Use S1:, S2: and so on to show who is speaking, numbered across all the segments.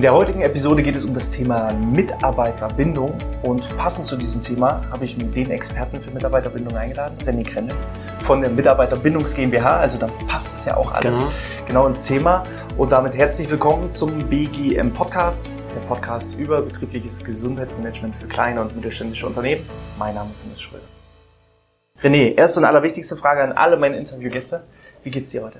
S1: In der heutigen Episode geht es um das Thema Mitarbeiterbindung und passend zu diesem Thema habe ich den Experten für Mitarbeiterbindung eingeladen, René Krenne von der Mitarbeiterbindungs GmbH, also dann passt das ja auch alles genau. genau ins Thema und damit herzlich willkommen zum BGM Podcast, der Podcast über betriebliches Gesundheitsmanagement für kleine und mittelständische Unternehmen. Mein Name ist Hannes Schröder. René, erste und allerwichtigste Frage an alle meine Interviewgäste. Wie geht's dir heute?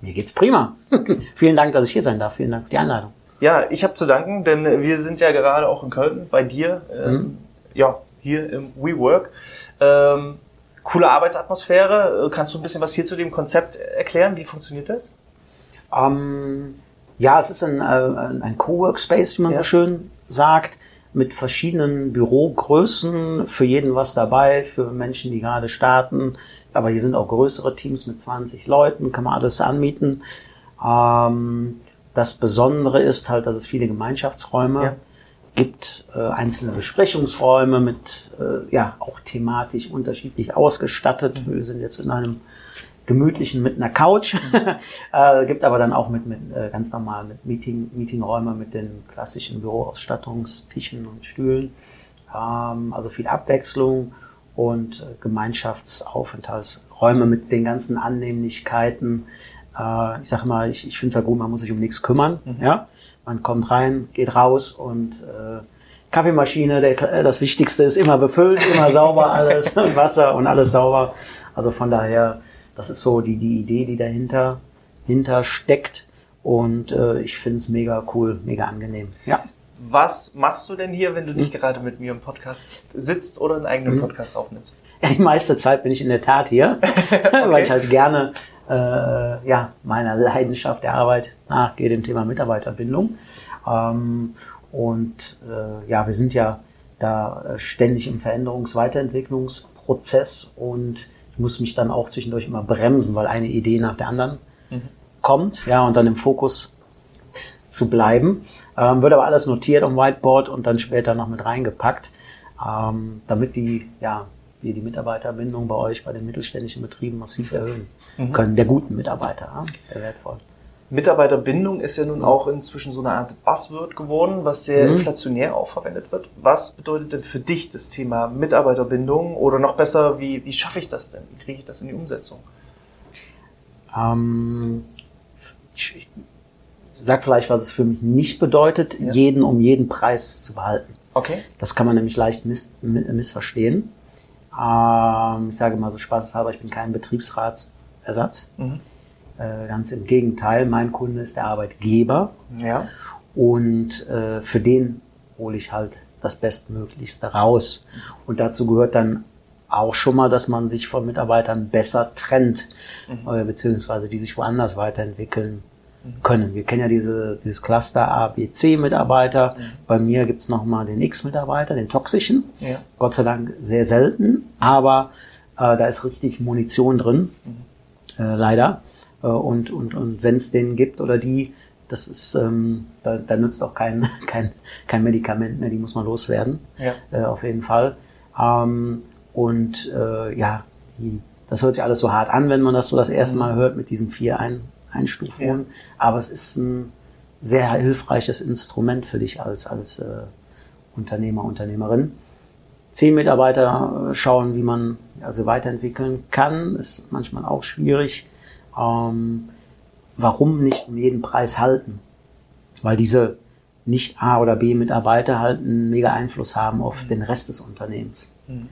S2: Mir geht's prima. Vielen Dank, dass ich hier sein darf. Vielen Dank für die Einladung.
S1: Ja, ich habe zu danken, denn wir sind ja gerade auch in Köln bei dir, ähm, mhm. ja, hier im WeWork. Ähm, coole Arbeitsatmosphäre. Kannst du ein bisschen was hier zu dem Konzept erklären? Wie funktioniert das?
S2: Ähm, ja, es ist ein, äh, ein Coworkspace, wie man ja. so schön sagt, mit verschiedenen Bürogrößen, für jeden was dabei, für Menschen, die gerade starten. Aber hier sind auch größere Teams mit 20 Leuten, kann man alles anmieten. Ähm, das Besondere ist halt, dass es viele Gemeinschaftsräume ja. gibt, äh, einzelne Besprechungsräume mit, äh, ja, auch thematisch unterschiedlich ausgestattet. Mhm. Wir sind jetzt in einem gemütlichen mit einer Couch, mhm. äh, gibt aber dann auch mit, mit äh, ganz normal mit Meeting, Meetingräume mit den klassischen Büroausstattungstischen und Stühlen. Ähm, also viel Abwechslung und äh, Gemeinschaftsaufenthaltsräume mit den ganzen Annehmlichkeiten, äh, ich sag mal, ich, ich finde es ja gut, man muss sich um nichts kümmern. Mhm. Ja? Man kommt rein, geht raus und äh, Kaffeemaschine, der, äh, das Wichtigste ist immer befüllt, immer sauber alles, Wasser und alles sauber. Also von daher, das ist so die, die Idee, die dahinter hinter steckt. Und äh, ich finde es mega cool, mega angenehm. Ja.
S1: Was machst du denn hier, wenn du nicht hm? gerade mit mir im Podcast sitzt oder einen eigenen hm? Podcast aufnimmst?
S2: Ja, die meiste Zeit bin ich in der Tat hier, okay. weil ich halt gerne äh, ja, meiner Leidenschaft der Arbeit nachgehe, dem Thema Mitarbeiterbindung. Ähm, und äh, ja, wir sind ja da äh, ständig im Veränderungs-Weiterentwicklungsprozess und ich muss mich dann auch zwischendurch immer bremsen, weil eine Idee nach der anderen mhm. kommt, ja, und dann im Fokus zu bleiben. Ähm, wird aber alles notiert am Whiteboard und dann später noch mit reingepackt, ähm, damit die, ja, wir die Mitarbeiterbindung bei euch bei den mittelständischen Betrieben massiv erhöhen mhm. können, der guten Mitarbeiter, der wertvoll.
S1: Mitarbeiterbindung ist ja nun auch inzwischen so eine Art Buzzword geworden, was sehr mhm. inflationär auch verwendet wird. Was bedeutet denn für dich das Thema Mitarbeiterbindung oder noch besser, wie, wie schaffe ich das denn? Wie kriege ich das in die Umsetzung?
S2: Ähm, ich, sag vielleicht, was es für mich nicht bedeutet, ja. jeden um jeden Preis zu behalten.
S1: Okay.
S2: Das kann man nämlich leicht miss, missverstehen. Ähm, ich sage mal so spaßeshalber, ich bin kein Betriebsratsersatz. Mhm. Äh, ganz im Gegenteil, mein Kunde ist der Arbeitgeber.
S1: Ja.
S2: Und äh, für den hole ich halt das Bestmöglichste raus. Und dazu gehört dann auch schon mal, dass man sich von Mitarbeitern besser trennt, mhm. äh, beziehungsweise die sich woanders weiterentwickeln können. Wir kennen ja diese, dieses Cluster A, B, C-Mitarbeiter. Mhm. Bei mir gibt's noch nochmal den X-Mitarbeiter, den toxischen. Ja. Gott sei Dank sehr selten, aber äh, da ist richtig Munition drin, mhm. Äh, leider. Äh, und und, und wenn es den gibt oder die, das ist, ähm, da, da nützt auch kein, kein, kein Medikament mehr, die muss man loswerden. Ja. Äh, auf jeden Fall. Ähm, und äh, ja, die, das hört sich alles so hart an, wenn man das so das erste mhm. Mal hört mit diesen vier ein Einstufungen. Ja. Aber es ist ein sehr hilfreiches Instrument für dich als, als äh, Unternehmer, Unternehmerin. Zehn Mitarbeiter äh, schauen, wie man also weiterentwickeln kann, ist manchmal auch schwierig. Ähm, warum nicht um jeden Preis halten? Weil diese nicht A- oder B-Mitarbeiter halt einen mega Einfluss haben auf mhm. den Rest des Unternehmens.
S1: Mhm.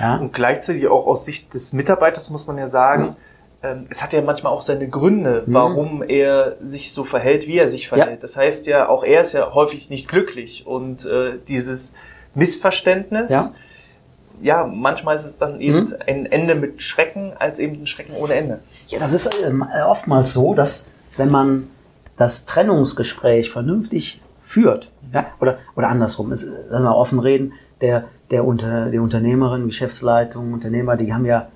S1: Ja? Und gleichzeitig auch aus Sicht des Mitarbeiters muss man ja sagen, mhm ähm, es hat ja manchmal auch seine Gründe, mhm. warum er sich so verhält, wie er sich verhält. Ja. Das heißt ja, auch er ist ja häufig nicht glücklich und äh, dieses Missverständnis, ja. Ja. manchmal ist es dann eben mhm. ein Ende mit Schrecken als eben ein Schrecken ohne Ende.
S2: Ja, das ist ähm, oftmals so, dass wenn man das Trennungsgespräch vernünftig führt, ja, oder, oder andersrum, ist, wenn wir offen reden, der, der, Unter, die Unternehmerin, Geschäftsleitung, Unternehmer, die haben ja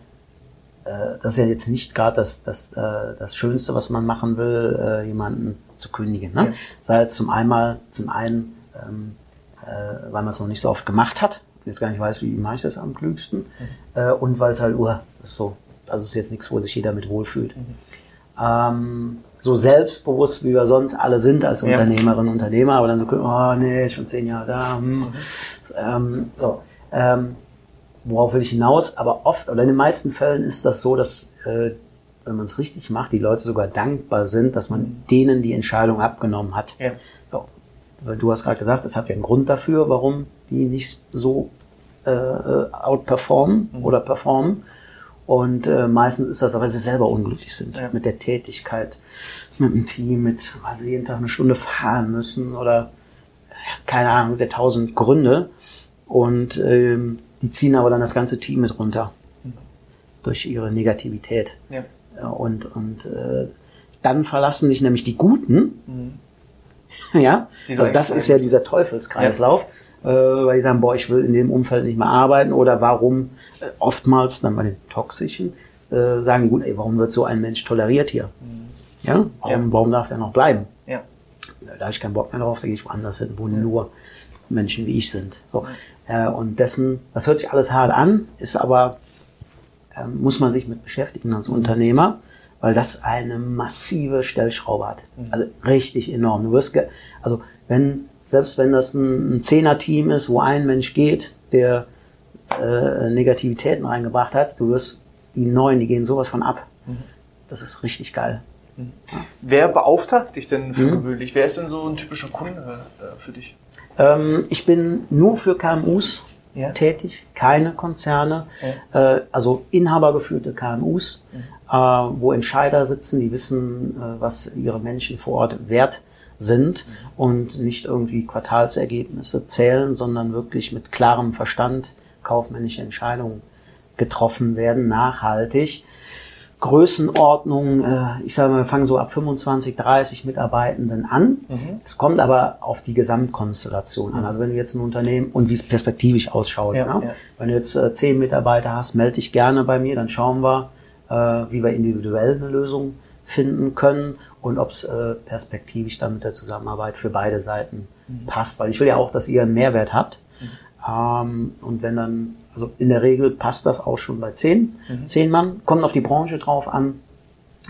S2: äh, das ist ja jetzt nicht gerade das, das, äh, das Schönste, was man machen will, äh, jemanden zu kündigen. Ne? Ja. Sei es zum einmal, zum einen, ähm, äh, weil man es noch nicht so oft gemacht hat, jetzt gar nicht weiß, wie mache ich das am klügsten, mhm. äh, und weil es halt, uh, ist so, also ist jetzt nichts, wo sich jeder mit wohlfühlt. Mhm. ähm, so selbstbewusst, wie wir sonst alle sind als Unternehmerinnen und Unternehmer, aber dann so, oh nee, schon zehn Jahre da. Hm. Mhm. Ähm, so. Ähm, worauf will ich hinaus? Aber oft oder in den meisten Fällen ist das so, dass äh, wenn man es richtig macht, die Leute sogar dankbar sind, dass man mhm. denen die Entscheidung abgenommen hat. Ja. So. Du hast gerade gesagt, es hat ja einen Grund dafür, warum die nicht so äh, äh outperformen mhm. oder performen. Und äh, meistens ist das, weil sie selber unglücklich sind ja. mit der Tätigkeit, mit dem Team, mit, weil sie jeden Tag eine Stunde fahren müssen oder keine Ahnung, der tausend Gründe. Und ähm, die ziehen aber dann das ganze Team mit runter mhm. durch ihre Negativität. Ja. Und, und äh, dann verlassen sich nämlich die Guten. Mhm. ja, die also das ist ja dieser Teufelskreislauf. Ja äh, weil die sagen, boah, ich will in dem Umfeld nicht mehr arbeiten oder warum äh, oftmals dann bei den Toxischen äh, sagen gut, ey, warum wird so ein Mensch toleriert hier? Mhm. Ja? Warum, ja. warum darf der noch bleiben? Ja. Da habe ich keinen Bock mehr drauf, da gehe ich woanders hin, wo ja. nur Menschen wie ich sind. So. Äh, und dessen, das hört sich alles hart an, ist aber, äh, muss man sich mit beschäftigen als mhm. Unternehmer, weil das eine massive Stellschraube hat. Mhm. Also richtig enorm. Du wirst, also wenn selbst wenn das ein, ein Zehner-Team ist, wo ein Mensch geht, der äh, Negativitäten reingebracht hat, du wirst die Neuen, die gehen sowas von ab. Mhm. Das ist richtig geil.
S1: Mhm. Wer beauftragt dich denn für mhm. gewöhnlich? Wer ist denn so ein typischer Kunde äh, für dich?
S2: Ähm, ich bin nur für KMUs ja. tätig, keine Konzerne, ja. äh, also inhabergeführte KMUs, mhm. äh, wo Entscheider sitzen, die wissen, äh, was ihre Menschen vor Ort wert sind und nicht irgendwie Quartalsergebnisse zählen, sondern wirklich mit klarem Verstand kaufmännische Entscheidungen getroffen werden, nachhaltig. Größenordnung, äh, ich sage mal, wir fangen so ab 25, 30 Mitarbeitenden an. Mhm. Es kommt aber auf die Gesamtkonstellation an. Also wenn du jetzt ein Unternehmen und wie es perspektivisch ausschaut, ja, ne? ja. wenn du jetzt äh, zehn Mitarbeiter hast, melde dich gerne bei mir, dann schauen wir, äh, wie wir individuell eine Lösung finden können und ob es äh, perspektivisch dann mit der Zusammenarbeit für beide Seiten mhm. passt. Weil ich will ja auch, dass ihr einen Mehrwert habt. Mhm. Ähm, und wenn dann, also in der Regel passt das auch schon bei zehn, mhm. zehn Mann, kommt auf die Branche drauf an.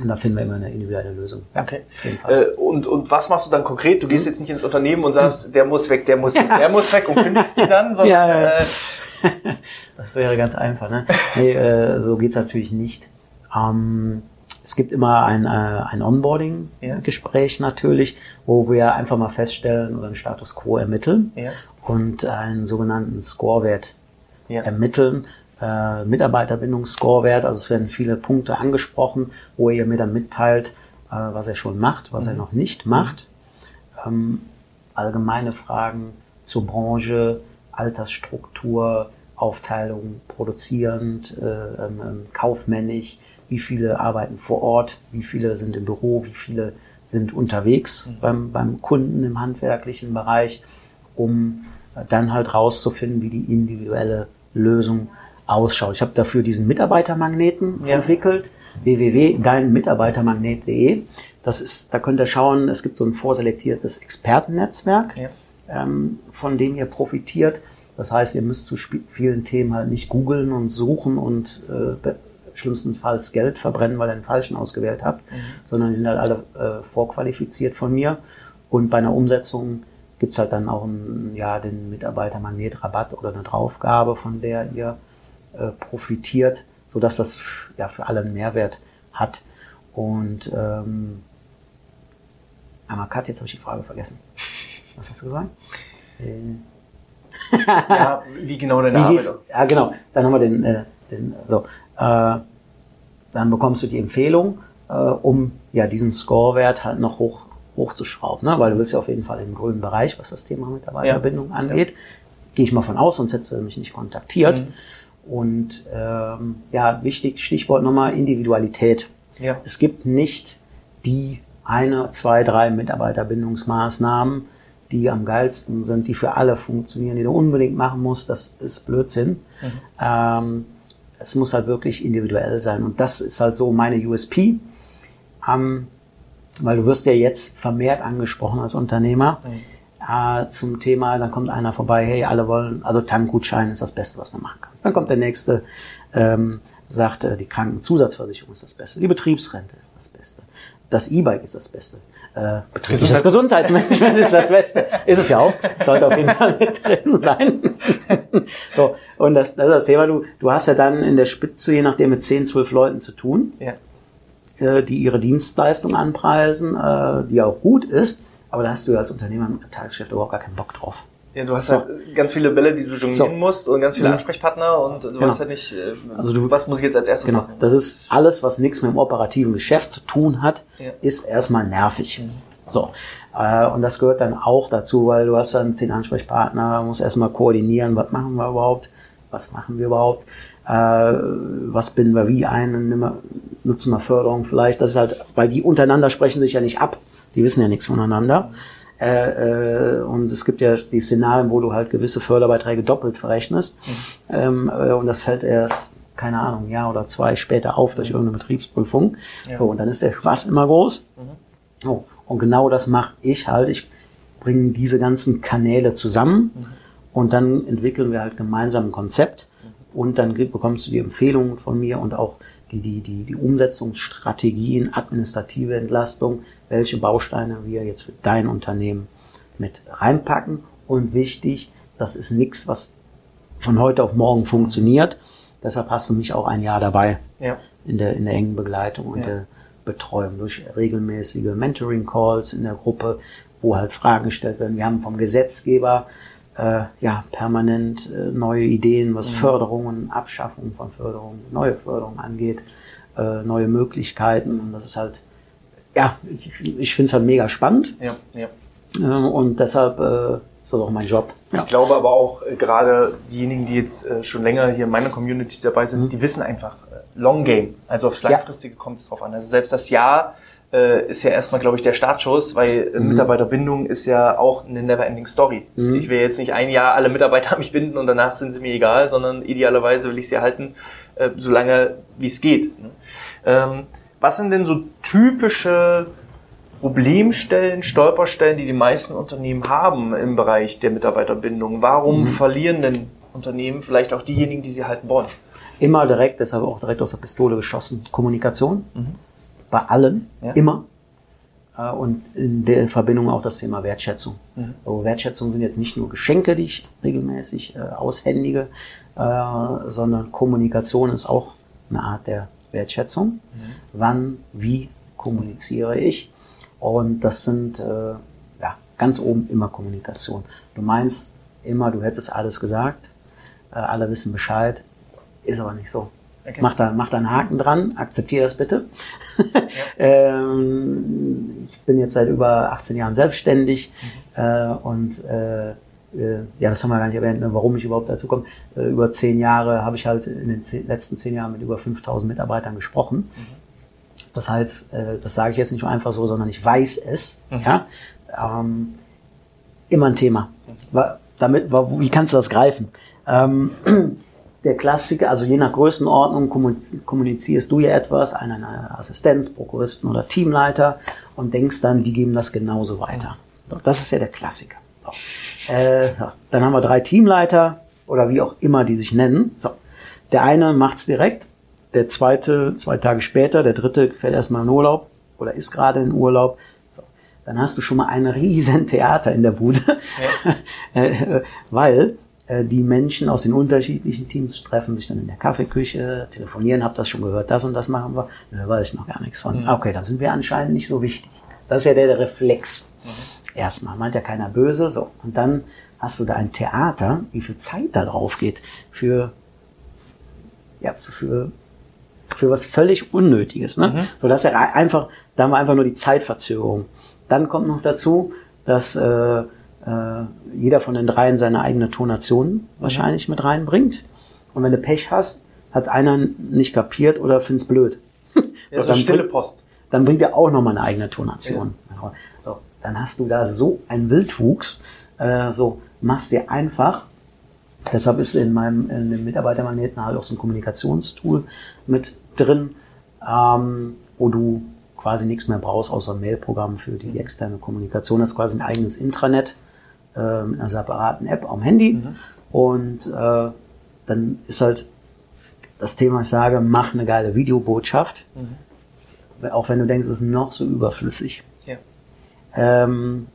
S2: Und da finden wir immer eine individuelle Lösung.
S1: Okay. Äh, und, und was machst du dann konkret? Du gehst mhm. jetzt nicht ins Unternehmen und sagst, der muss weg, der muss weg, der muss weg und kündigst die dann, sondern ja, ja. Äh,
S2: das wäre ganz einfach. Ne? Nee, äh, so geht's natürlich nicht. Ähm, es gibt immer ein, äh, ein Onboarding-Gespräch ja. natürlich, wo wir einfach mal feststellen oder einen Status quo ermitteln ja. und einen sogenannten Scorewert ja. ermitteln. Äh, Mitarbeiterbindungsscorewert, also es werden viele Punkte angesprochen, wo ihr mir dann mitteilt, äh, was er schon macht, was mhm. er noch nicht macht. Ähm, allgemeine Fragen zur Branche, Altersstruktur, Aufteilung produzierend, äh, ähm, ähm kaufmännisch, wie viele arbeiten vor Ort, wie viele sind im Büro, wie viele sind unterwegs mhm. beim, beim Kunden im handwerklichen Bereich, um dann halt rauszufinden, wie die individuelle Lösung ausschaut. Ich habe dafür diesen Mitarbeitermagneten ja. entwickelt, www.deinmitarbeitermagnet.de. Das ist, da könnt ihr schauen, es gibt so ein vorselektiertes Expertennetzwerk, ja. ähm, von dem ihr profitiert. Das heißt, ihr müsst zu vielen Themen halt nicht googeln und suchen und äh, schlimmstenfalls Geld verbrennen, weil ihr den falschen ausgewählt habt, mhm. sondern die sind halt alle äh, vorqualifiziert von mir. Und bei einer Umsetzung gibt's halt dann auch einen, ja, den Mitarbeiter-Magnet-Rabatt oder eine Draufgabe, von der ihr äh, profitiert, sodass das ja für alle einen Mehrwert hat. Und ähm, einmal Kat, jetzt habe ich die Frage vergessen. Was hast du gesagt?
S1: Äh, ja, wie genau deine Arbeit?
S2: Ja, genau. Dann haben wir den, äh, den so. Äh, dann bekommst du die Empfehlung, äh, um ja diesen Scorewert halt noch hoch hochzuschrauben, ne? weil du willst ja auf jeden Fall im grünen Bereich, was das Thema Mitarbeiterbindung ja. angeht. Ja. Gehe ich mal von aus, sonst hättest du mich nicht kontaktiert. Mhm. Und ähm, ja, wichtig, Stichwort nochmal Individualität. Ja. Es gibt nicht die eine, zwei, drei Mitarbeiterbindungsmaßnahmen, die am geilsten sind, die für alle funktionieren, die du unbedingt machen musst. Das ist Blödsinn. Mhm. Ähm, es muss halt wirklich individuell sein. Und das ist halt so meine USP. Ähm, weil du wirst ja jetzt vermehrt angesprochen als Unternehmer mhm. äh, zum Thema, dann kommt einer vorbei, hey, alle wollen, also Tankgutschein ist das Beste, was du machen kannst. Dann kommt der nächste, ähm, sagt, äh, die Krankenzusatzversicherung ist das Beste, die Betriebsrente ist das Beste, das E-Bike ist das Beste, äh, betriebliches Gesundheitsmanagement ist das Beste. Ist es ja auch, sollte auf jeden Fall mit drin sein. so, und das, das ist das Thema, du, du hast ja dann in der Spitze, je nachdem, mit 10, 12 Leuten zu tun,
S1: Ja.
S2: äh, die ihre Dienstleistung anpreisen, äh, die auch gut ist, aber da hast du als Unternehmer im Tagesgeschäft überhaupt gar keinen Bock drauf.
S1: Ja, du hast
S2: So.
S1: halt ganz viele Bälle, die du jonglieren
S2: So.
S1: musst und ganz viele
S2: Mhm.
S1: Ansprechpartner und du
S2: Genau.
S1: weißt halt nicht, äh,
S2: Also du-
S1: was muss ich jetzt als erstes
S2: Genau.
S1: machen.
S2: Das ist alles, was nichts mit dem operativen Geschäft zu tun hat,
S1: Ja. Mhm.
S2: ist erstmal nervig. So. Äh, und das gehört dann auch dazu, weil du hast dann zehn Ansprechpartner, musst erstmal koordinieren, was machen wir überhaupt, was machen wir überhaupt, äh, was binden wir wie ein, mal- nutzen wir Förderung vielleicht. Das ist halt, weil die untereinander sprechen sich ja nicht ab, die wissen ja nichts voneinander. Äh, äh, und es gibt ja die Szenarien, wo du halt gewisse Förderbeiträge doppelt verrechnest. Ähm, äh, und das fällt erst, keine Ahnung, ein Jahr oder zwei später auf durch irgendeine Betriebsprüfung.
S1: Ja.
S2: So, und dann ist der Spaß immer groß. So, und genau das mache ich halt. Ich bringe diese ganzen Kanäle zusammen und dann entwickeln wir halt gemeinsam ein Konzept und dann bekommst du die Empfehlungen von mir und auch die, die, die, die Umsetzungsstrategien, administrative Entlastung, welche Bausteine wir jetzt für dein Unternehmen mit reinpacken. Und wichtig, das ist nichts, was von heute auf morgen funktioniert. Deshalb hast du mich auch ein Jahr dabei
S1: Ja.
S2: in der, in der engen Begleitung und
S1: Ja.
S2: der Betreuung durch regelmäßige Mentoring-Calls in der Gruppe, wo halt Fragen gestellt werden. Wir haben vom Gesetzgeber äh, ja permanent äh, neue Ideen,
S1: Mhm.
S2: was Förderungen, Abschaffung von Förderungen, neue Förderungen angeht, äh, neue Möglichkeiten. Und das ist halt, ja, ich, ich finde es halt mega spannend
S1: Ja, ja.
S2: äh, und deshalb äh, ist das auch mein Job.
S1: Ich glaube aber auch äh, gerade diejenigen, die jetzt äh, schon länger hier in meiner Community dabei sind, die wissen einfach äh, Long Game. Also aufs
S2: Ja.
S1: Langfristige kommt es drauf an. Also selbst das Jahr äh, ist ja erstmal, glaube ich, der Startschuss, weil äh, Mitarbeiterbindung ist ja auch eine Never-Ending Story. Ich will jetzt nicht ein Jahr alle Mitarbeiter an mich binden und danach sind sie mir egal, sondern idealerweise will ich sie halten, äh, solange wie es geht. Ne? Ähm, was sind denn so typische Problemstellen, Stolperstellen, die die meisten Unternehmen haben im Bereich der Mitarbeiterbindung. Warum verlieren denn Unternehmen vielleicht auch diejenigen, die sie halten wollen?
S2: Immer direkt, deshalb auch direkt aus der Pistole geschossen. Kommunikation. Bei allen.
S1: Ja.
S2: Immer. Äh, Und in der Verbindung auch das Thema Wertschätzung.
S1: Mhm.
S2: Also Wertschätzung sind jetzt nicht nur Geschenke, die ich regelmäßig äh, aushändige, äh, sondern Kommunikation ist auch eine Art der Wertschätzung.
S1: Mhm.
S2: Wann, wie kommuniziere ich? Und das sind äh, ja, ganz oben immer Kommunikation. Du meinst immer, du hättest alles gesagt, äh, alle wissen Bescheid, ist aber nicht so.
S1: Okay.
S2: Mach, da, mach da einen Haken dran, akzeptiere das bitte. ähm, ich bin jetzt seit über 18 Jahren selbstständig äh, und äh, ja, das haben wir gar nicht erwähnt, ne, warum ich überhaupt dazu komme. Äh, über zehn Jahre habe ich halt in den zehn, letzten zehn Jahren mit über 5000 Mitarbeitern gesprochen. Das heißt, äh, das sage ich jetzt nicht nur einfach so, sondern ich weiß es. Ja? Ähm, immer ein Thema. Wa- Damit, wie kannst du das greifen? Ähm, der Klassiker, also je nach Größenordnung kommuniz- kommunizierst du ja etwas an eine Assistenz, Prokuristen oder Teamleiter und denkst dann, die geben das genauso weiter. So, das ist ja der Klassiker. Äh. Dann haben wir drei Teamleiter oder wie auch immer die sich nennen. So. Der eine macht's direkt, der zweite zwei Tage später, der dritte fährt erstmal in Urlaub oder ist gerade in Urlaub. So. Dann hast du schon mal ein riesen Theater in der Bude, äh, weil äh, die Menschen aus den unterschiedlichen Teams treffen sich dann in der Kaffeeküche, telefonieren, habt das schon gehört, das und das machen wir, da weiß ich noch gar nichts von. Okay, dann sind wir anscheinend nicht so wichtig. Das ist ja der, der Reflex. Erstmal meint ja keiner böse, so. Und dann hast du da ein Theater, wie viel Zeit da drauf geht für, ja, für, für, was völlig Unnötiges, ne? So, das ist ja einfach, da haben wir einfach nur die Zeitverzögerung. Dann kommt noch dazu, dass äh, äh, jeder von den dreien seine eigene Tonation wahrscheinlich mit reinbringt. Und wenn du Pech hast, hat's einer nicht kapiert oder find's blöd.
S1: Ja, so
S2: dann
S1: stille
S2: bringt-
S1: Post.
S2: dann bringt er auch nochmal eine eigene Tonation. So, dann hast du da so einen Wildwuchs, äh, so machst dir einfach, deshalb ist in meinem in dem Mitarbeitermagneten halt auch so ein Kommunikationstool mit drin, ähm, wo du quasi nichts mehr brauchst, außer ein Mailprogramm für die externe Kommunikation. Das ist quasi ein eigenes Intranet äh, mit einer separaten App am Handy. Und äh, dann ist halt das Thema, ich sage, mach eine geile Videobotschaft. Mhm. Auch wenn du denkst, es ist noch so überflüssig. Ja. Ähm,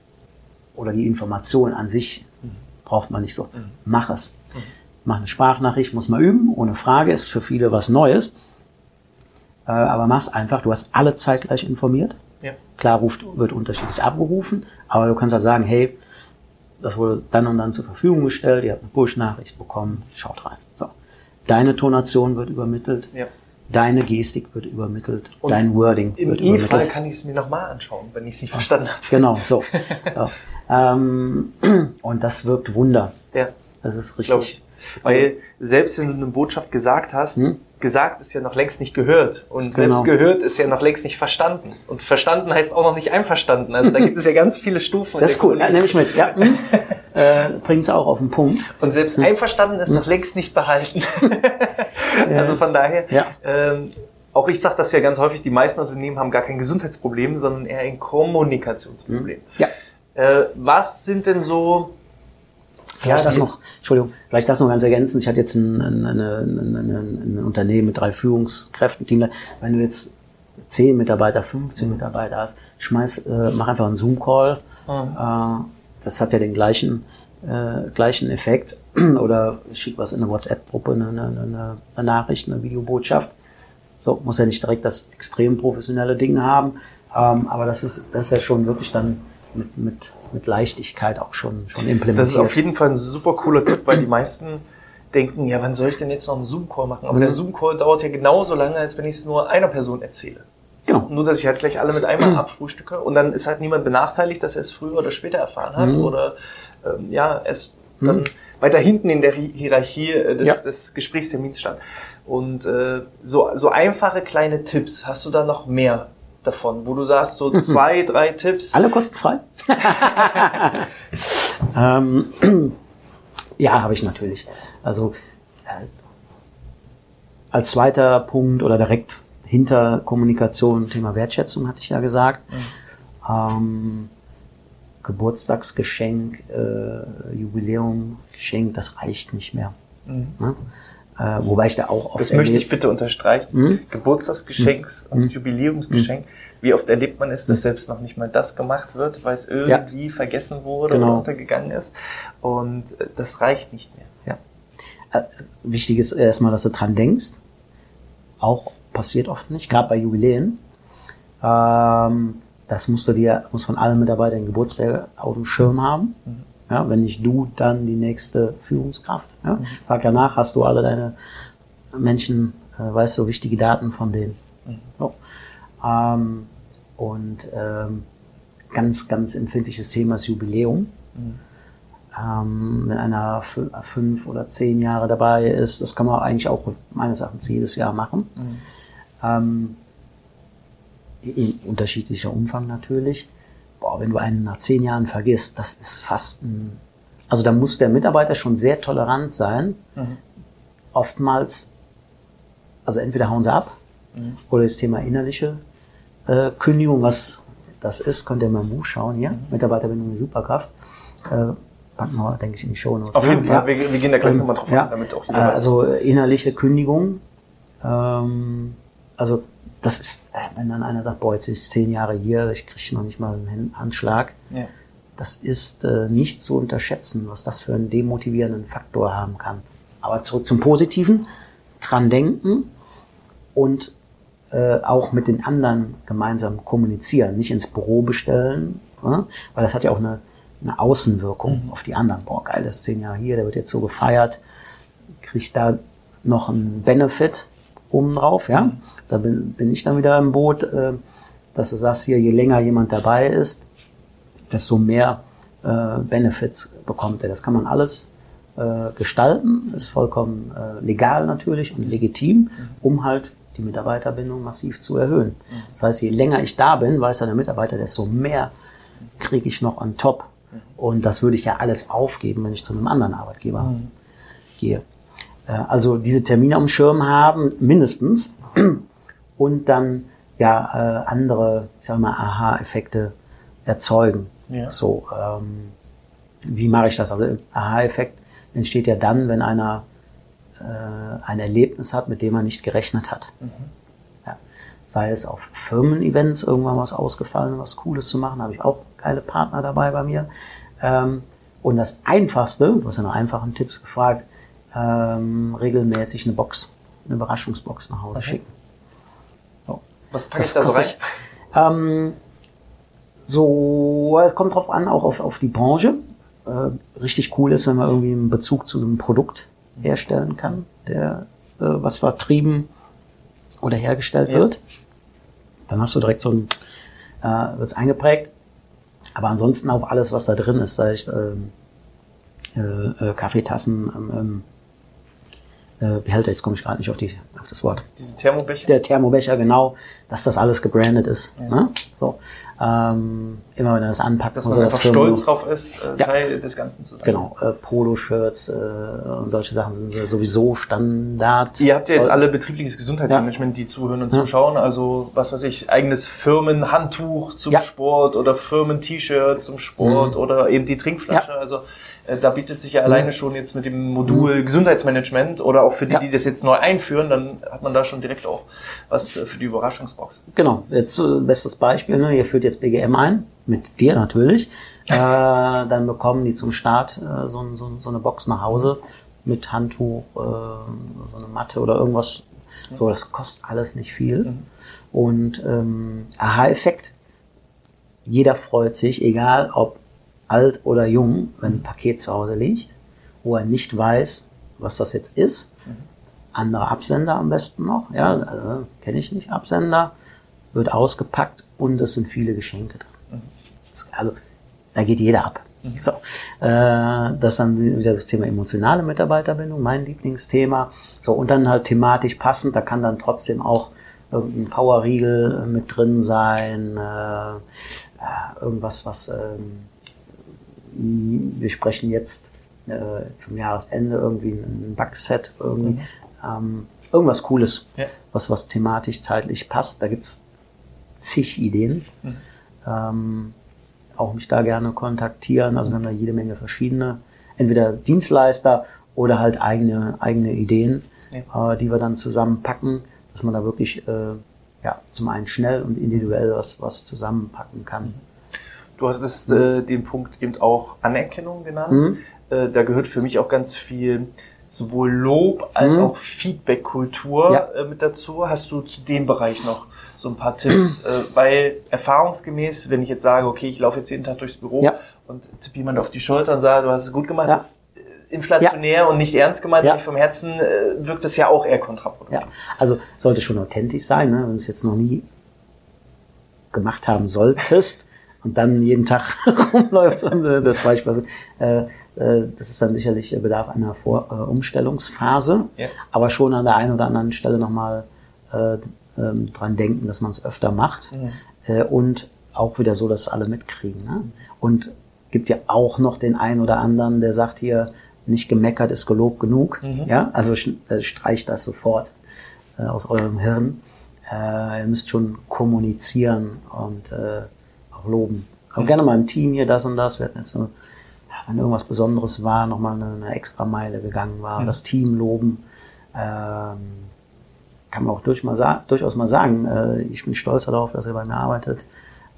S2: oder die Information an sich mhm. braucht man nicht so. Mhm. Mach es. Mhm. Mach eine Sprachnachricht, muss man üben, ohne Frage, ist für viele was Neues. Äh, aber mach's einfach, du hast alle zeitgleich informiert. Ja. Klar ruft, wird unterschiedlich abgerufen, aber du kannst halt sagen, hey, das wurde dann und dann zur Verfügung gestellt, ihr habt eine Push-Nachricht bekommen, schaut rein. So. Deine Tonation wird übermittelt, ja. Deine Gestik wird übermittelt, und dein Wording wird
S1: e übermittelt. Im E-Fall kann ich es mir nochmal anschauen, wenn ich es nicht verstanden habe.
S2: Genau, so. ja. ähm, und das wirkt Wunder.
S1: Ja.
S2: Das ist richtig.
S1: Weil selbst wenn du eine Botschaft gesagt hast, hm? gesagt ist ja noch längst nicht gehört. Und genau. selbst gehört ist ja noch längst nicht verstanden. Und verstanden heißt auch noch nicht einverstanden. Also da gibt es ja ganz viele Stufen.
S2: Das ist cool, ja, nehme ich mit. Ja. Äh, Bringt es auch auf den Punkt.
S1: Und selbst einverstanden ist noch längst nicht behalten. also von daher, ja. ähm, auch ich sage das ja ganz häufig, die meisten Unternehmen haben gar kein Gesundheitsproblem, sondern eher ein Kommunikationsproblem.
S2: Ja.
S1: Äh, was sind denn so
S2: Vielleicht ja, das noch, Entschuldigung, vielleicht das noch ganz ergänzen. Ich hatte jetzt ein, ein, ein, ein, ein Unternehmen mit drei Führungskräften, Teamleiter. Wenn du jetzt zehn Mitarbeiter, 15 Mitarbeiter hast, schmeiß, äh, mach einfach einen Zoom-Call. Mhm. Das hat ja den gleichen, äh, gleichen Effekt. Oder schick was in eine WhatsApp-Gruppe, eine, eine, eine Nachricht, eine Videobotschaft. So, muss ja nicht direkt das extrem professionelle Ding haben. Ähm, aber das ist, das ist ja schon wirklich dann mit, mit, mit Leichtigkeit auch schon, schon implementiert.
S1: Das ist auf jeden Fall ein super cooler Tipp, weil die meisten denken, ja, wann soll ich denn jetzt noch einen Zoom-Call machen? Aber mhm. der Zoom-Call dauert ja genauso lange, als wenn ich es nur einer Person erzähle. Genau. Nur, dass ich halt gleich alle mit einmal mhm. abfrühstücke und dann ist halt niemand benachteiligt, dass er es früher oder später erfahren hat mhm. oder ähm, ja, es mhm. dann weiter hinten in der Hierarchie äh, des, ja. des Gesprächstermins stand. Und äh, so, so einfache kleine Tipps, hast du da noch mehr davon, wo du sagst, so zwei, drei Tipps.
S2: Alle kostenfrei? ähm, ja, habe ich natürlich. Also äh, als zweiter Punkt oder direkt hinter Kommunikation, Thema Wertschätzung hatte ich ja gesagt. Mhm. Ähm, Geburtstagsgeschenk, äh, Jubiläum, Geschenk, das reicht nicht mehr. Mhm. Ne? Äh, wobei ich da auch
S1: oft. Das möchte ich bitte unterstreichen. Hm? Geburtstagsgeschenks hm? und Jubiläumsgeschenk. Hm? Wie oft erlebt man es, dass selbst noch nicht mal das gemacht wird, weil es irgendwie ja. vergessen wurde genau. oder untergegangen ist. Und äh, das reicht nicht mehr.
S2: Ja. Äh, wichtig ist erstmal, dass du dran denkst. Auch passiert oft nicht, gerade bei Jubiläen. Ähm, das musst du dir, muss von allen Mitarbeitern Geburtstag auf dem Schirm haben. Mhm. Ja, wenn nicht du, dann die nächste Führungskraft. Ja? Mhm. Frag danach, hast du alle deine Menschen, äh, weißt du, wichtige Daten von denen. Mhm. So. Ähm, und ähm, ganz, ganz empfindliches Thema ist Jubiläum. Mhm. Ähm, wenn einer fünf oder zehn Jahre dabei ist, das kann man eigentlich auch meines Erachtens jedes Jahr machen. Mhm. Ähm, in unterschiedlicher Umfang natürlich boah, wenn du einen nach zehn Jahren vergisst, das ist fast ein, also da muss der Mitarbeiter schon sehr tolerant sein. Mhm. Oftmals, also entweder hauen sie ab mhm. oder das Thema innerliche äh, Kündigung, was das ist, könnt ihr mal im Buch schauen hier. Mhm. Mitarbeiterbindung Superkraft. Äh, packen wir, denke ich, in die Show Notes.
S1: Auf jeden? Fall, ja. wir, wir, gehen da gleich ähm, nochmal drauf ja. an, damit auch
S2: jeder äh, Also innerliche Kündigung, ähm, also das ist, äh, wenn dann einer sagt, boah, jetzt bin ich zehn Jahre hier, ich kriege noch nicht mal einen Handschlag. Ja. Das ist äh, nicht zu unterschätzen, was das für einen demotivierenden Faktor haben kann. Aber zurück zum Positiven, dran denken und äh, auch mit den anderen gemeinsam kommunizieren, nicht ins Büro bestellen, äh, weil das hat ja auch eine, eine Außenwirkung mhm. auf die anderen. Boah, geil, der ist zehn Jahre hier, der wird jetzt so gefeiert, kriegt da noch einen Benefit obendrauf, ja. Mhm. Da bin, bin ich dann wieder im Boot, äh, dass du sagst, hier, je länger jemand dabei ist, desto mehr äh, Benefits bekommt er. Das kann man alles äh, gestalten, ist vollkommen äh, legal natürlich und legitim, mhm. um halt die Mitarbeiterbindung massiv zu erhöhen. Das heißt, je länger ich da bin, weiß der Mitarbeiter, desto mehr kriege ich noch on top. Mhm. Und das würde ich ja alles aufgeben, wenn ich zu einem anderen Arbeitgeber mhm. gehe. Äh, also diese Termine am Schirm haben, mindestens, und dann ja äh, andere, ich sag mal, Aha-Effekte erzeugen. Ja. So, ähm, wie mache ich das? Also Aha-Effekt entsteht ja dann, wenn einer äh, ein Erlebnis hat, mit dem man nicht gerechnet hat. Mhm. Ja. Sei es auf Firmen-Events irgendwann was ausgefallen, was Cooles zu machen, habe ich auch geile Partner dabei bei mir. Ähm, und das Einfachste, du hast ja nach einfachen Tipps gefragt, ähm, regelmäßig eine Box, eine Überraschungsbox nach Hause okay. schicken.
S1: So. Was packe ich da so rein?
S2: Ähm, so, es kommt drauf an, auch auf, auf die Branche. Äh, richtig cool ist, wenn man irgendwie einen Bezug zu einem Produkt herstellen kann, der äh, was vertrieben oder hergestellt ja. wird. Dann hast du direkt so ein, äh, wird's eingeprägt. Aber ansonsten auch alles, was da drin ist, sei ich, ähm, äh, äh, Kaffeetassen, ähm, ähm äh, Behälter, jetzt komme ich gerade nicht auf, die, auf das Wort.
S1: Diese Thermobecher?
S2: Der Thermobecher, genau, dass das alles gebrandet ist. Ja. Ne? So. Ähm, immer wenn er das anpackt,
S1: dass man einfach das stolz drauf ist, äh, ja. Teil des Ganzen zu
S2: sein. Genau, äh, Poloshirts äh, und solche Sachen sind sowieso Standard.
S1: Ihr habt ja jetzt alle betriebliches Gesundheitsmanagement, ja. die zuhören und zuschauen. Also was weiß ich, eigenes Firmenhandtuch zum Sport oder Firmen-T-Shirt zum Sport mhm. oder eben die Trinkflasche. Also äh, da bietet sich ja mhm. alleine schon jetzt mit dem Modul mhm. Gesundheitsmanagement oder auch für die, ja. die das jetzt neu einführen, dann hat man da schon direkt auch was äh, für die Überraschungsbox.
S2: Genau, jetzt äh, bestes Beispiel, ne? ihr führt jetzt BGM ein, mit dir natürlich, äh, dann bekommen die zum Start äh, so, so, so eine Box nach Hause mit Handtuch, äh, so eine Matte oder irgendwas. So, das kostet alles nicht viel. Mhm. Und ähm, Aha-Effekt, jeder freut sich, egal ob alt oder jung, wenn ein Paket zu Hause liegt, wo er nicht weiß, was das jetzt ist. Andere Absender am besten noch, ja, also, kenne ich nicht, Absender, wird ausgepackt und es sind viele Geschenke drin. Also da geht jeder ab. So, äh, das ist dann wieder das Thema emotionale Mitarbeiterbindung, mein Lieblingsthema. So, und dann halt thematisch passend, da kann dann trotzdem auch irgendein Powerriegel mit drin sein, äh, irgendwas, was ähm, wir sprechen jetzt äh, zum Jahresende irgendwie ein Bugset, irgendwie, mhm. ähm, irgendwas Cooles, ja. was, was thematisch, zeitlich passt. Da gibt's zig Ideen. Mhm. Ähm, auch mich da gerne kontaktieren. Also wir haben da jede Menge verschiedene, entweder Dienstleister oder halt eigene, eigene Ideen, ja. äh, die wir dann zusammenpacken, dass man da wirklich äh, ja, zum einen schnell und individuell was, was zusammenpacken kann. Mhm.
S1: Du hattest äh, den Punkt eben auch Anerkennung genannt. Mhm. Äh, da gehört für mich auch ganz viel sowohl Lob als mhm. auch Feedback-Kultur ja. äh, mit dazu. Hast du zu dem Bereich noch so ein paar Tipps? äh, weil erfahrungsgemäß, wenn ich jetzt sage, okay, ich laufe jetzt jeden Tag durchs Büro ja. und tippe jemand auf die Schulter und sage, du hast es gut gemacht, ja. ist äh, inflationär und nicht ernst gemeint, nicht vom Herzen, äh, wirkt das ja auch eher kontraproduktiv.
S2: Ja, also sollte schon authentisch sein, ne? wenn du es jetzt noch nie gemacht haben solltest, und dann jeden Tag rumläuft und äh, das Beispiel. Äh, äh, das ist dann sicherlich Bedarf einer Vor äh, Umstellungsphase, ja. aber schon an der einen oder anderen Stelle nochmal äh, ähm, dran denken, dass man es öfter macht mhm. äh, und auch wieder so, dass alle mitkriegen. Ne? Und gibt ja auch noch den einen oder anderen, der sagt hier, nicht gemeckert ist gelobt genug. Mhm. Ja, also äh, streicht das sofort äh, aus eurem Hirn. Äh, ihr müsst schon kommunizieren und äh, auch loben. Aber mhm. gerne mal im Team hier das und das. Wir hatten jetzt so, wenn irgendwas Besonderes war, nochmal eine, eine extra Meile gegangen war, mhm. das Team loben. Ähm, kann man auch durch mal durchaus mal sagen, äh, ich bin stolz darauf, dass ihr bei mir arbeitet.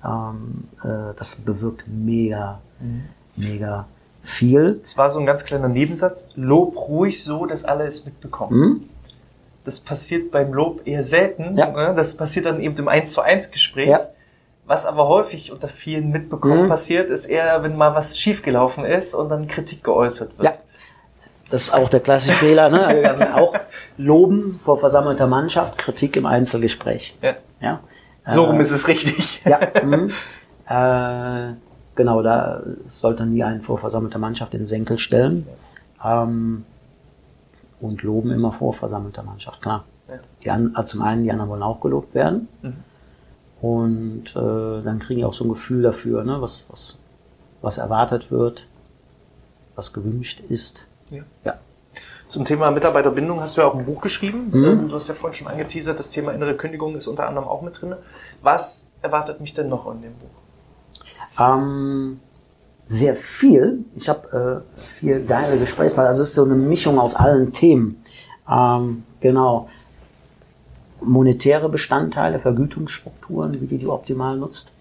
S2: Ähm, äh, das bewirkt mega, mhm. mega viel.
S1: Es war so ein ganz kleiner Nebensatz. Lob ruhig so, dass alle es mitbekommen. Mhm. Das passiert beim Lob eher selten. Ja. Ne? Das passiert dann eben im 1 zu 1 Gespräch. Ja. Was aber häufig unter vielen mitbekommen mhm. passiert, ist eher, wenn mal was schiefgelaufen ist und dann Kritik geäußert wird. Ja.
S2: Das ist auch der klassische Fehler, ne? Wir werden auch loben vor versammelter Mannschaft, Kritik im Einzelgespräch. Ja.
S1: ja? So rum äh, ist es richtig.
S2: Ja. Mh. Äh, genau, da sollte nie einen vor versammelter Mannschaft in den Senkel stellen. Ähm, und loben immer vor versammelter Mannschaft, klar. Ja. Die an, also zum einen, die anderen wollen auch gelobt werden. Mhm. Und äh, dann kriegen die auch so ein Gefühl dafür, ne, was, was, was erwartet wird, was gewünscht ist.
S1: Ja. ja. Zum Thema Mitarbeiterbindung hast du ja auch ein Buch geschrieben. Mhm. Ähm, du hast ja vorhin schon angeteasert, das Thema innere Kündigung ist unter anderem auch mit drin. Was erwartet mich denn noch in dem Buch?
S2: Ähm, sehr viel. Ich habe äh, viel geile Gesprächspartner. Also es ist so eine Mischung aus allen Themen. Ähm, genau. Monetäre Bestandteile, Vergütungsstrukturen, wie du die optimal nutzt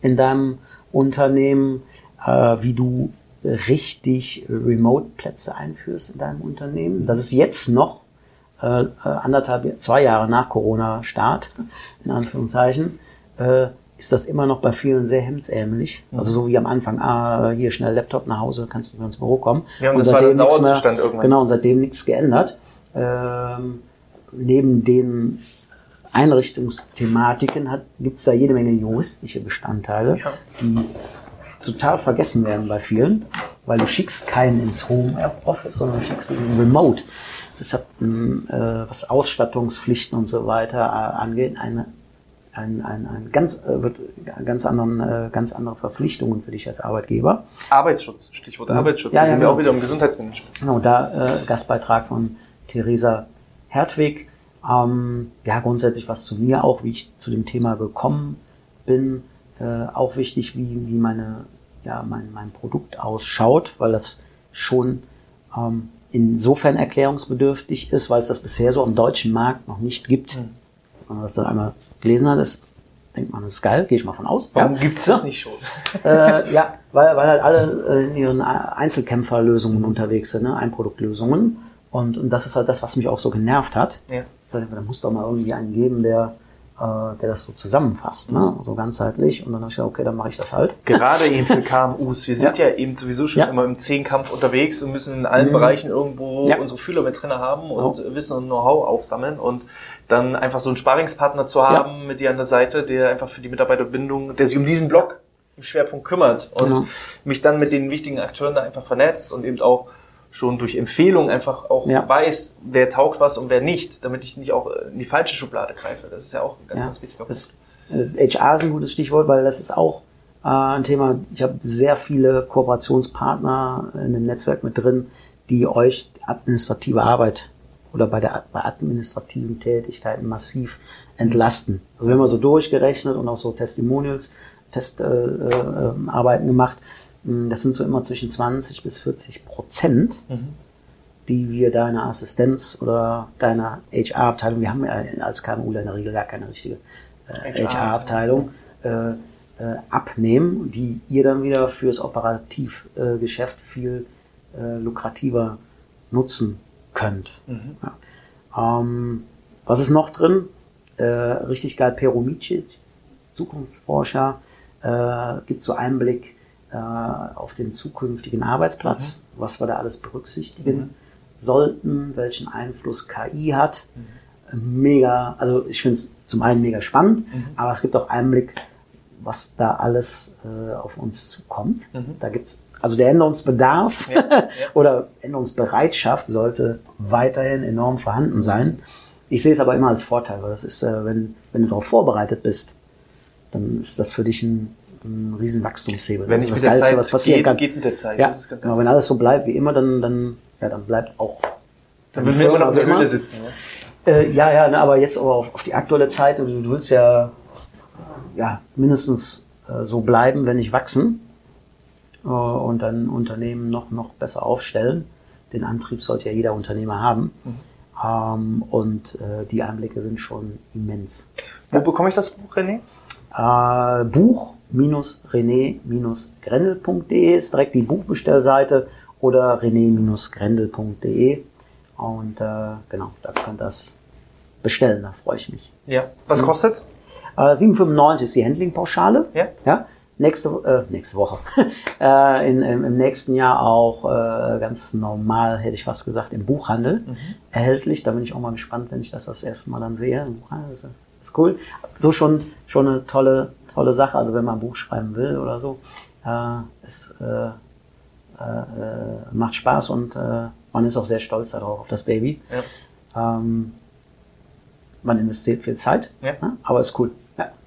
S2: in deinem Unternehmen, äh, wie du richtig Remote-Plätze einführst in deinem Unternehmen. Das ist jetzt noch äh, anderthalb, zwei Jahre nach Corona-Start, in Anführungszeichen, äh, ist das immer noch bei vielen sehr hemdsärmelig. Mhm. Also so wie am Anfang, ah, hier schnell Laptop nach Hause, kannst du ins Büro kommen.
S1: Ja, und, und seitdem Dauerzustand
S2: mehr, irgendwann. Genau, und seitdem nichts geändert. Ähm, neben den Einrichtungsthematiken gibt es da jede Menge juristische Bestandteile, ja. die total vergessen werden bei vielen, weil du schickst keinen ins Homeoffice, sondern du schickst ihn remote. Deshalb, hm, äh, was Ausstattungspflichten und so weiter äh, angeht, eine ein, ein, ein ganz, äh, wird ganz anderen, äh, ganz andere Verpflichtungen für dich als Arbeitgeber.
S1: Arbeitsschutz, Stichwort ja. Arbeitsschutz.
S2: Ja,
S1: da
S2: ja,
S1: sind
S2: genau.
S1: wir auch wieder im Gesundheitsmanagement.
S2: Genau, da äh, Gastbeitrag von Theresa Hertwig. Ähm, ja, grundsätzlich was zu mir auch, wie ich zu dem Thema gekommen bin. Äh, auch wichtig, wie, wie meine, ja, mein, mein Produkt ausschaut, weil das schon ähm, insofern erklärungsbedürftig ist, weil es das bisher so am deutschen Markt noch nicht gibt. Mhm. Sondern was du einmal gelesen hat, ist, denkt man, das ist geil, gehe ich mal von aus.
S1: Warum ja. gibt's das nicht schon?
S2: äh, ja, weil, weil halt alle äh, in ihren Einzelkämpferlösungen unterwegs sind, ne? Einproduktlösungen. Und, und das ist halt das, was mich auch so genervt hat. Ja. Da muss doch mal irgendwie einen geben, der, äh, der das so zusammenfasst, ne? so ganzheitlich. Und dann habe ich gesagt, okay, dann mache ich das halt.
S1: Gerade eben für KMUs. Wir sind ja, ja eben sowieso schon ja. immer im Zehnkampf unterwegs und müssen in allen mhm. Bereichen irgendwo ja. unsere Fühler mit drin haben und oh. Wissen und Know-how aufsammeln. Und dann einfach so einen Sparingspartner zu haben mit dir an der Seite, der einfach für die Mitarbeiterbindung, der sich um diesen Block im Schwerpunkt kümmert und mich dann mit den wichtigen Akteuren da einfach vernetzt und eben auch schon durch Empfehlung einfach auch ja. weiß, wer taugt was und wer nicht, damit ich nicht auch in die falsche Schublade greife. Das ist ja auch ein ganz, ja. ganz wichtiger
S2: Punkt. äh, HR ist ein gutes Stichwort, weil das ist auch äh, ein Thema. Ich habe sehr viele Kooperationspartner in dem Netzwerk mit drin, die euch administrative Arbeit oder bei der bei administrativen Tätigkeiten massiv entlasten. Also wir haben mal so durchgerechnet und auch so Testimonials, Testarbeiten äh, äh, gemacht hm, das sind so immer zwischen 20 bis 40 Prozent, mhm. die wir deiner Assistenz oder deiner HR-Abteilung, wir haben ja als KMU in der Regel gar keine richtige äh, HR-Abteilung, äh, äh, abnehmen, die ihr dann wieder fürs Operativgeschäft viel äh, lukrativer nutzen könnt. Mhm. Ja. Ähm, was ist noch drin? Äh, richtig geil, Peromicic, Zukunftsforscher, äh, gibt so Einblick äh, auf den zukünftigen Arbeitsplatz, mhm. was wir da alles berücksichtigen mhm. sollten, welchen Einfluss KI hat. Mhm. Mega, also ich finde es zum einen mega spannend, mhm. aber es gibt auch Einblick, was da alles äh, auf uns zukommt. Mhm. Da gibt's also der Änderungsbedarf ja, ja. oder Änderungsbereitschaft sollte weiterhin enorm vorhanden sein. Ich sehe es aber immer als Vorteil, weil das ist, äh, wenn, wenn du darauf vorbereitet bist, dann ist das für dich ein ein riesen Wachstumshebel.
S1: Wenn das ist das Geilste, Zeit was passieren geht, kann. Geht mit der Zeit.
S2: Ja, genau, wenn alles so bleibt wie immer, dann, dann, ja, dann bleibt auch.
S1: Dann würden wir immer noch in der Höhle sitzen.
S2: Ja, äh, ja, ja ne, aber jetzt aber auf, auf die aktuelle Zeit, du, du willst ja, ja mindestens äh, so bleiben, wenn nicht wachsen äh, und dein Unternehmen noch, noch besser aufstellen. Den Antrieb sollte ja jeder Unternehmer haben. Mhm. Ähm, und äh, die Einblicke sind schon immens.
S1: Wo bekomme ich das Buch, René?
S2: Äh, Buch rené-grendel.de ist direkt die Buchbestellseite oder rené-grendel.de und äh, genau, da könnt ihr das bestellen, da freue ich mich.
S1: Ja. Was mhm. kostet?
S2: Äh, 7,95 ist die Handlingpauschale.
S1: Ja.
S2: ja. Nächste, äh, nächste Woche. äh, in, im, Im nächsten Jahr auch äh, ganz normal, hätte ich was gesagt, im Buchhandel mhm. erhältlich. Da bin ich auch mal gespannt, wenn ich das das erste Mal dann sehe. Das ist cool. So schon, schon eine tolle tolle Sache. Also wenn man ein Buch schreiben will oder so, äh, es äh, äh, macht Spaß und äh, man ist auch sehr stolz darauf, auf das Baby. Ja. Ähm, man investiert viel Zeit, ja. ne? aber ist cool.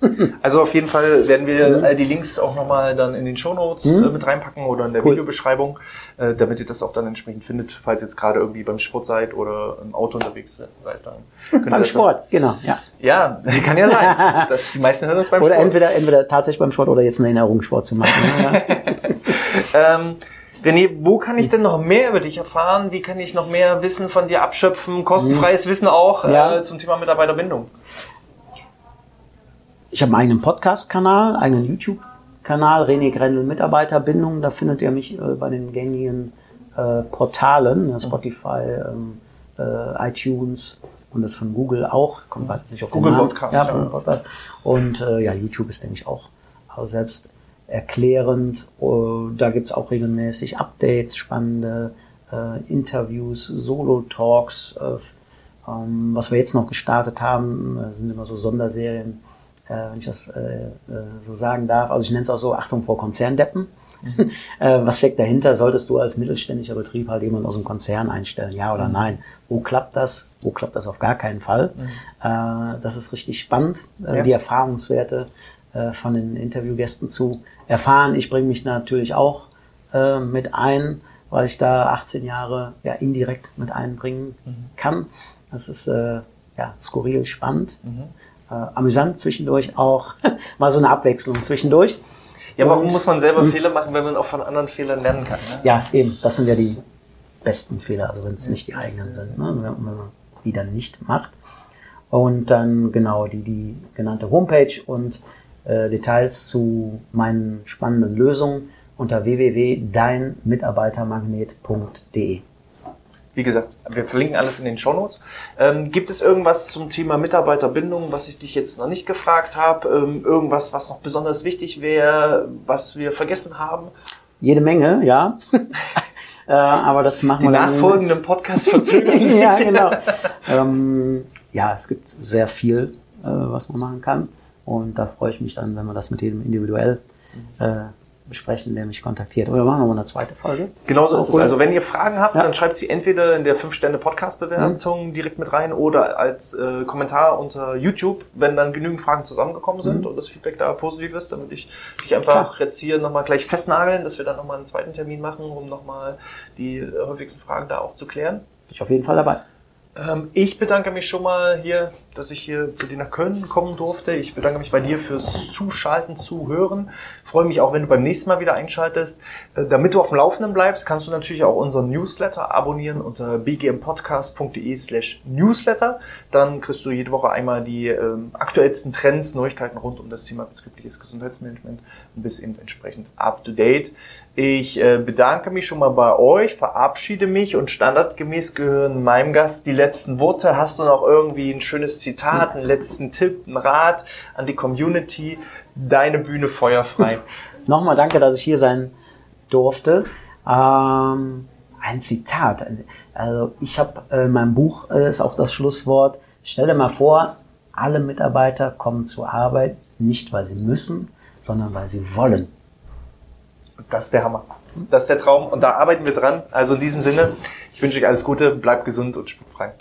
S2: Ja.
S1: Also auf jeden Fall werden wir all die Links auch nochmal dann in den Show Notes mhm. äh, mit reinpacken oder in der cool. Videobeschreibung, äh, damit ihr das auch dann entsprechend findet, falls ihr jetzt gerade irgendwie beim Sport seid oder im Auto unterwegs seid.
S2: Dann beim Sport, dann, genau. Ja.
S1: ja, kann ja sein. Das, die meisten hören das beim
S2: oder
S1: Sport.
S2: Oder entweder, entweder tatsächlich beim Sport oder jetzt einen Erinnerungssport zu machen.
S1: ähm, René, wo kann ich denn noch mehr über dich erfahren? Wie kann ich noch mehr Wissen von dir abschöpfen? Kostenfreies Wissen auch
S2: Ja.
S1: äh, zum Thema Mitarbeiterbindung.
S2: Ich habe einen eigenen Podcast-Kanal, eigenen YouTube-Kanal, René Grendel Mitarbeiterbindung. Da findet ihr mich äh, bei den gängigen äh, Portalen, Spotify, ähm, äh, iTunes und das von Google auch. Kommt auf den
S1: Google
S2: Namen.
S1: Podcast,
S2: Ja,
S1: ja.
S2: Podcast. Und äh, ja, YouTube ist, denke ich, auch, auch selbst erklärend. Uh, da gibt's auch regelmäßig Updates, spannende äh, Interviews, Solo-Talks. Äh, ähm, was wir jetzt noch gestartet haben, äh, sind immer so Sonderserien, wenn ich das äh, äh, so sagen darf. Also ich nenne es auch so Achtung vor Konzerndeppen. äh, was steckt dahinter? Solltest du als mittelständischer Betrieb halt jemanden aus dem Konzern einstellen, ja oder nein? Wo klappt das? Wo klappt das auf gar keinen Fall? Äh, das ist richtig spannend, äh,
S1: Ja.
S2: die Erfahrungswerte äh, von den Interviewgästen zu erfahren. Ich bringe mich natürlich auch äh, mit ein, weil ich da 18 Jahre ja indirekt mit einbringen kann. Das ist äh, ja skurril spannend, äh, amüsant zwischendurch auch, mal so eine Abwechslung zwischendurch.
S1: Ja, warum
S2: Und-
S1: muss man selber Fehler machen, wenn man auch von anderen Fehlern lernen kann? Ne?
S2: Ja, eben, das sind ja die besten Fehler, also wenn es nicht die eigenen sind, ne? wenn, wenn man die dann nicht macht. Und dann genau die, die genannte Homepage und äh, Details zu meinen spannenden Lösungen unter www.deinmitarbeitermagnet.de.
S1: Wie gesagt, wir verlinken alles in den Shownotes. Ähm, gibt es irgendwas zum Thema Mitarbeiterbindung, was ich dich jetzt noch nicht gefragt habe? Ähm, irgendwas, was noch besonders wichtig wäre, was wir vergessen haben?
S2: Jede Menge, ja. äh, aber das machen
S1: Die
S2: wir dann.
S1: nachfolgenden Podcasts verzögern
S2: ja, genau. ähm, ja, es gibt sehr viel, äh, was man machen kann. Und da freue ich mich dann, wenn wir das mit jedem individuell äh, besprechen, der mich kontaktiert. Oder machen wir mal eine zweite Folge.
S1: Genauso ist es. Also wenn ihr Fragen habt,
S2: Ja.
S1: dann schreibt sie entweder in der 5-Sterne-Podcast-Bewertung direkt mit rein oder als äh, Kommentar unter YouTube, wenn dann genügend Fragen zusammengekommen sind und das Feedback da positiv ist, damit ich dich einfach
S2: Klar.
S1: jetzt hier nochmal gleich festnageln, dass wir dann nochmal einen zweiten Termin machen, um nochmal die häufigsten Fragen da auch zu klären.
S2: Bin ich auf jeden Fall dabei.
S1: Ähm, ich bedanke mich schon mal hier, dass ich hier zu dir nach Köln kommen durfte. Ich bedanke mich bei dir fürs Zuschalten, Zuhören. Freue mich auch, wenn du beim nächsten Mal wieder einschaltest. Äh, damit du auf dem Laufenden bleibst, kannst du natürlich auch unseren Newsletter abonnieren unter bgmpodcast.de slash newsletter. Dann kriegst du jede Woche einmal die ähm, aktuellsten Trends, Neuigkeiten rund um das Thema betriebliches Gesundheitsmanagement und bist eben entsprechend up to date. Ich äh, bedanke mich schon mal bei euch, verabschiede mich und standardgemäß gehören meinem Gast die letzten Worte. Hast du noch irgendwie ein schönes Zitat, einen letzten Tipp, einen Rat an die Community? Deine Bühne feuerfrei.
S2: Nochmal danke, dass ich hier sein durfte. Ähm, ein Zitat. Also ich habe äh, in meinem Buch äh, ist auch das Schlusswort. Stell dir mal vor, alle Mitarbeiter kommen zur Arbeit nicht, weil sie müssen, sondern weil sie wollen.
S1: Das ist der Hammer. Das ist der Traum und da arbeiten wir dran. Also in diesem Sinne, ich wünsche euch alles Gute, bleibt gesund und spukfrei.